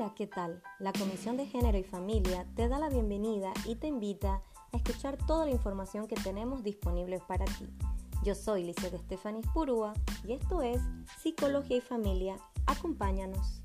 Hola, ¿qué tal? La Comisión de Género y Familia te da la bienvenida y te invita a escuchar toda la información que tenemos disponible para ti. Yo soy Licia Estefanis Purúa y esto es Psicología y Familia. Acompáñanos.